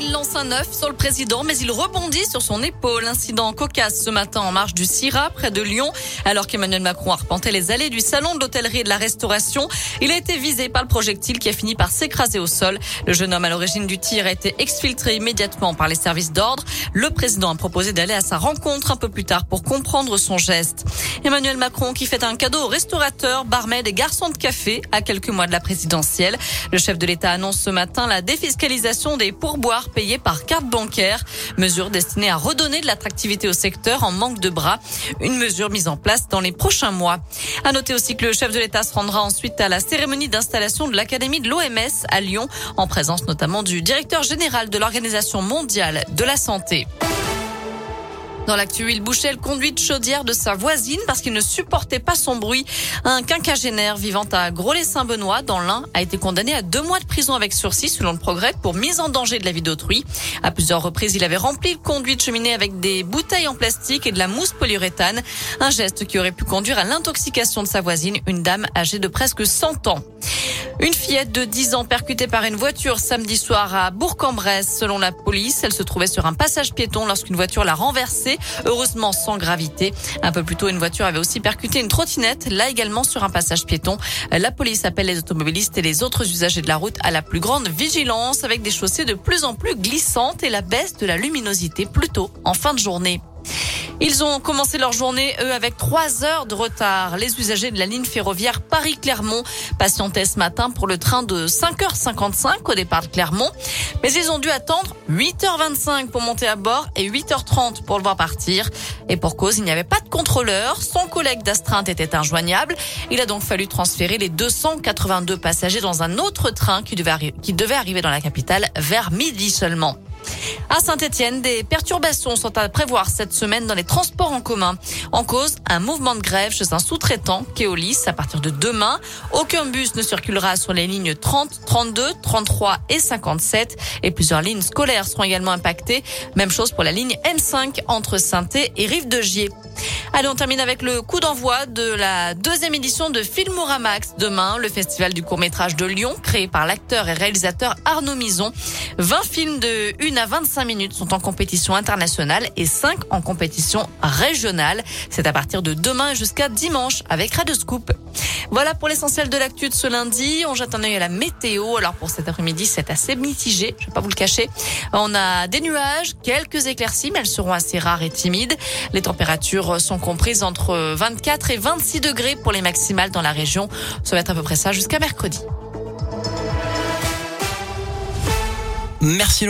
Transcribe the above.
Il lance un œuf sur le président, mais il rebondit sur son épaule. Incident cocasse ce matin en marche du CIRA, près de Lyon, alors qu'Emmanuel Macron arpentait les allées du salon de l'hôtellerie et de la restauration. Il a été visé par le projectile qui a fini par s'écraser au sol. Le jeune homme à l'origine du tir a été exfiltré immédiatement par les services d'ordre. Le président a proposé d'aller à sa rencontre un peu plus tard pour comprendre son geste. Emmanuel Macron qui fait un cadeau aux restaurateurs, barmaids et garçons de café à quelques mois de la présidentielle. Le chef de l'État annonce ce matin la défiscalisation des pourboires payés par carte bancaire, mesure destinée à redonner de l'attractivité au secteur en manque de bras, une mesure mise en place dans les prochains mois. À noter aussi que le chef de l'État se rendra ensuite à la cérémonie d'installation de l'Académie de l'OMS à Lyon, en présence notamment du directeur général de l'Organisation mondiale de la santé. Dans l'actu, il bouchait le conduit de chaudière de sa voisine parce qu'il ne supportait pas son bruit. Un quinquagénaire vivant à Gros-les-Saint-Benoît, dans l'Ain, a été condamné à deux mois de prison avec sursis selon le progrès pour mise en danger de la vie d'autrui. À plusieurs reprises, il avait rempli le conduit de cheminée avec des bouteilles en plastique et de la mousse polyuréthane. Un geste qui aurait pu conduire à l'intoxication de sa voisine, une dame âgée de presque 100 ans. Une fillette de 10 ans percutée par une voiture samedi soir à Bourg-en-Bresse. Selon la police, elle se trouvait sur un passage piéton lorsqu'une voiture l'a renversée, heureusement sans gravité. Un peu plus tôt, une voiture avait aussi percuté une trottinette, là également sur un passage piéton. La police appelle les automobilistes et les autres usagers de la route à la plus grande vigilance avec des chaussées de plus en plus glissantes et la baisse de la luminosité plutôt en fin de journée. Ils ont commencé leur journée, eux, avec trois heures de retard. Les usagers de la ligne ferroviaire Paris-Clermont patientaient ce matin pour le train de 5h55 au départ de Clermont. Mais ils ont dû attendre 8h25 pour monter à bord et 8h30 pour le voir partir. Et pour cause, il n'y avait pas de contrôleur. Son collègue d'astreinte était injoignable. Il a donc fallu transférer les 282 passagers dans un autre train qui devait, qui devait arriver dans la capitale vers midi seulement. À Saint-Etienne, des perturbations sont à prévoir cette semaine dans les transports en commun. En cause, un mouvement de grève chez un sous-traitant, Keolis, à partir de demain. Aucun bus ne circulera sur les lignes 30, 32, 33 et 57. Et plusieurs lignes scolaires seront également impactées. Même chose pour la ligne N5 entre saint et Rive-de-Gier. Allez, on termine avec le coup d'envoi de la deuxième édition de Filmoramax. Demain, le festival du court-métrage de Lyon, créé par l'acteur et réalisateur Arnaud Mison. 20 films de 1 à 25 minutes sont en compétition internationale et 5 en compétition régionale. C'est à partir de demain jusqu'à dimanche avec Radio. Voilà pour l'essentiel de l'actu de ce lundi. On jette un œil à la météo. Alors pour cet après-midi, c'est assez mitigé. Je vais pas vous le cacher. On a des nuages, quelques éclaircies, mais elles seront assez rares et timides. Les températures sont comprises entre 24 et 26 degrés pour les maximales dans la région. Ça va être à peu près ça jusqu'à mercredi. Merci.